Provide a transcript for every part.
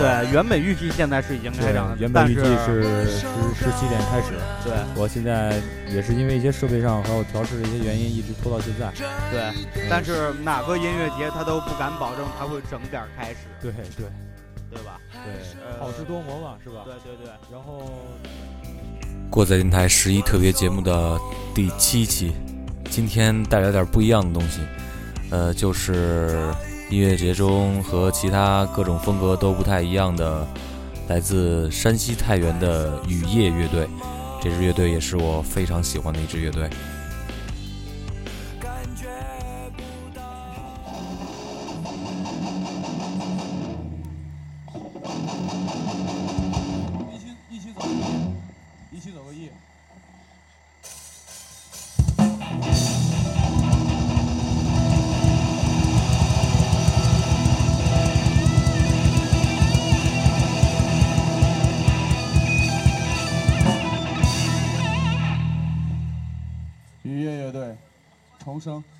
对，原本预计现在是已经开场，原本预计是十十七点开始。对，我现在也是因为一些设备上还有调试的一些原因，一直拖到现在。对，但是哪个音乐节他都不敢保证他会整点开始。对对，对吧？对，好事多磨嘛，是吧？对对对。然后，过载电台十一特别节目的第七期，今天带来点不一样的东西，呃，就是。音乐节中和其他各种风格都不太一样的，来自山西太原的雨夜乐队，这支乐队也是我非常喜欢的一支乐队。funcionando.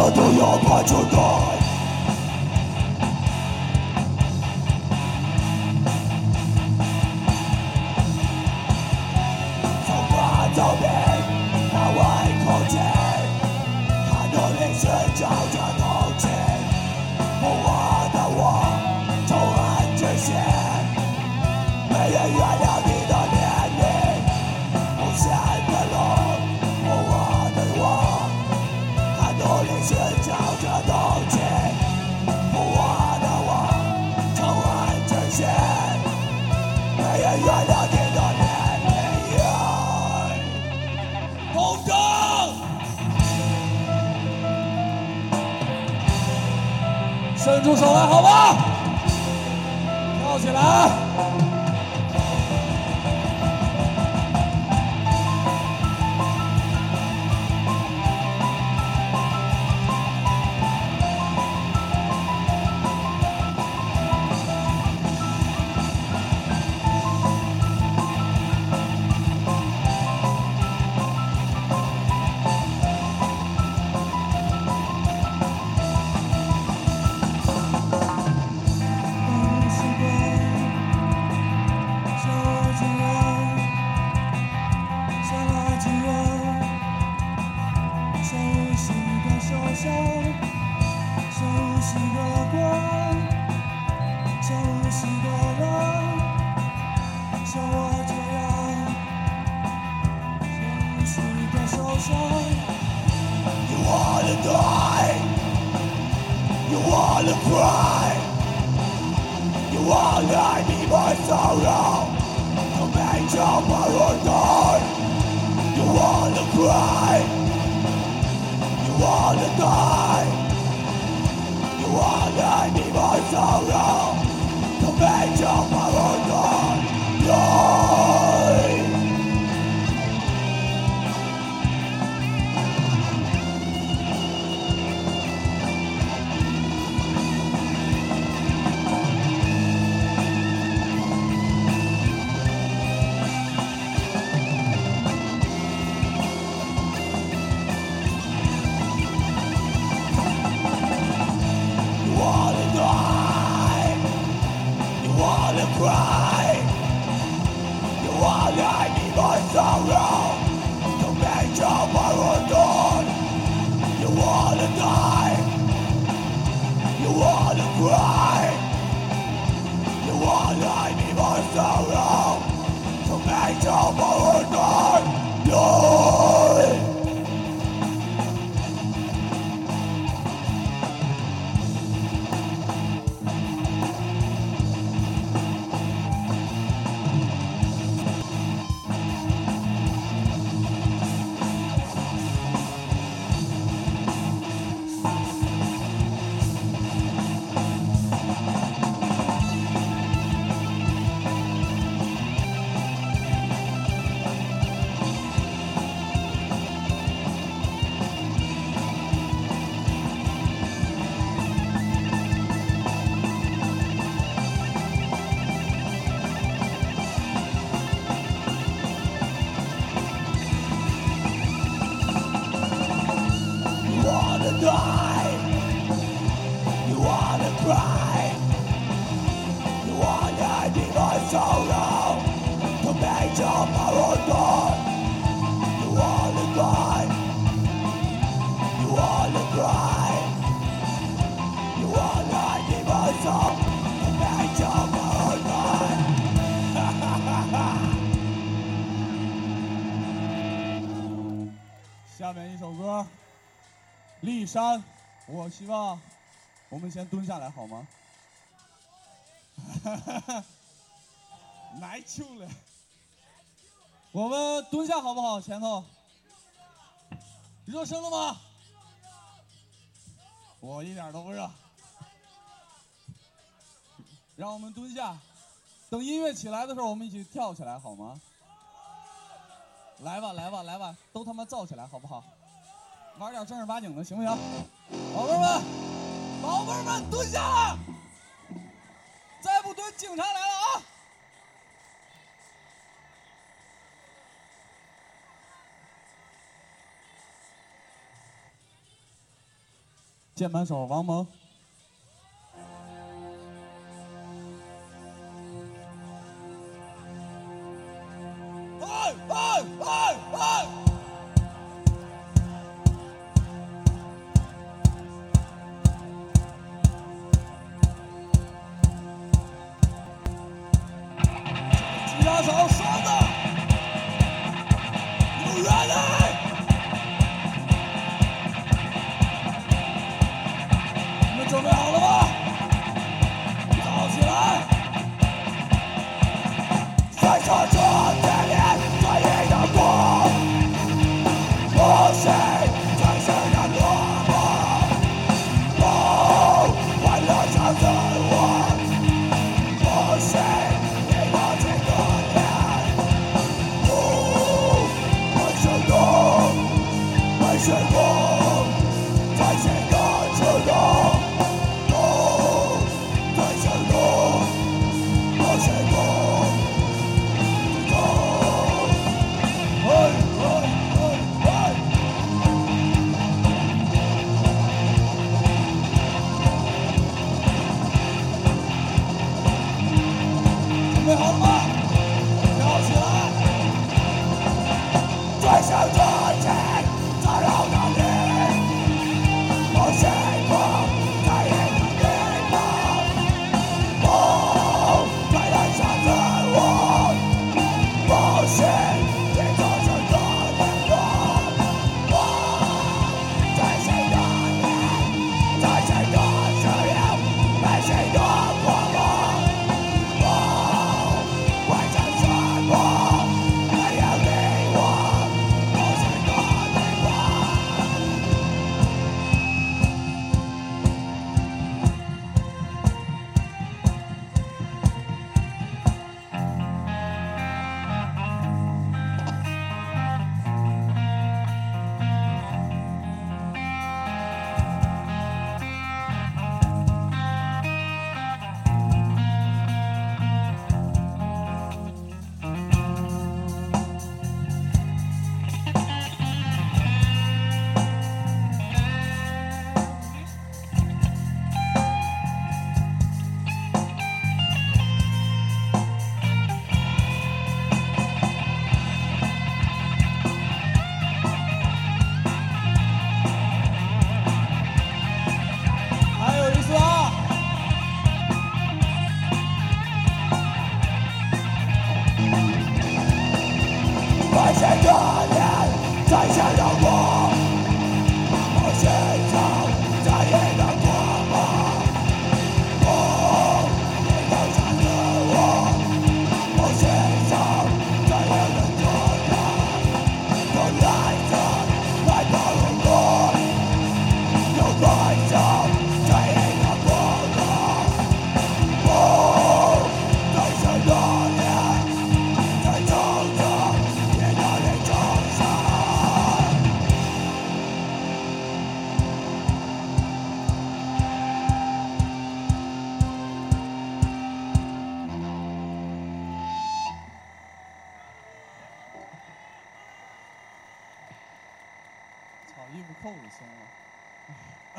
Kadına paçoda 伸出手来，好吗？跳起来！You wanna cry. You wanna die. You wanna need more sorrow to make your power Rock! 下面一首歌，《骊山，我希望我们先蹲下来好吗？来球了，我们蹲下好不好？前头热身了吗？我一点都不热。让我们蹲下，等音乐起来的时候，我们一起跳起来好吗？来吧，来吧，来吧，都他妈造起来好不好？玩点正儿八经的，行不行？宝贝们，宝贝们，蹲下！再不蹲，警察来了啊！键盘手王蒙。手双子，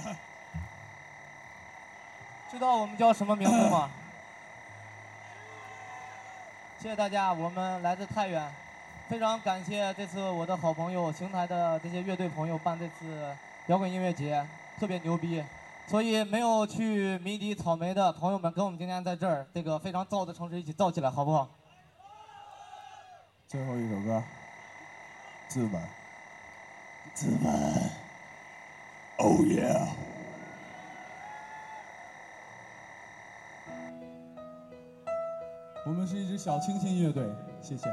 知道我们叫什么名字吗？谢谢大家，我们来自太原，非常感谢这次我的好朋友邢台的这些乐队朋友办这次摇滚音乐节，特别牛逼。所以没有去迷笛草莓的朋友们，跟我们今天在这儿这个非常燥的城市一起燥起来，好不好？最后一首歌，资本，资本，Oh yeah！我们是一支小清新乐队，谢谢。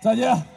再见。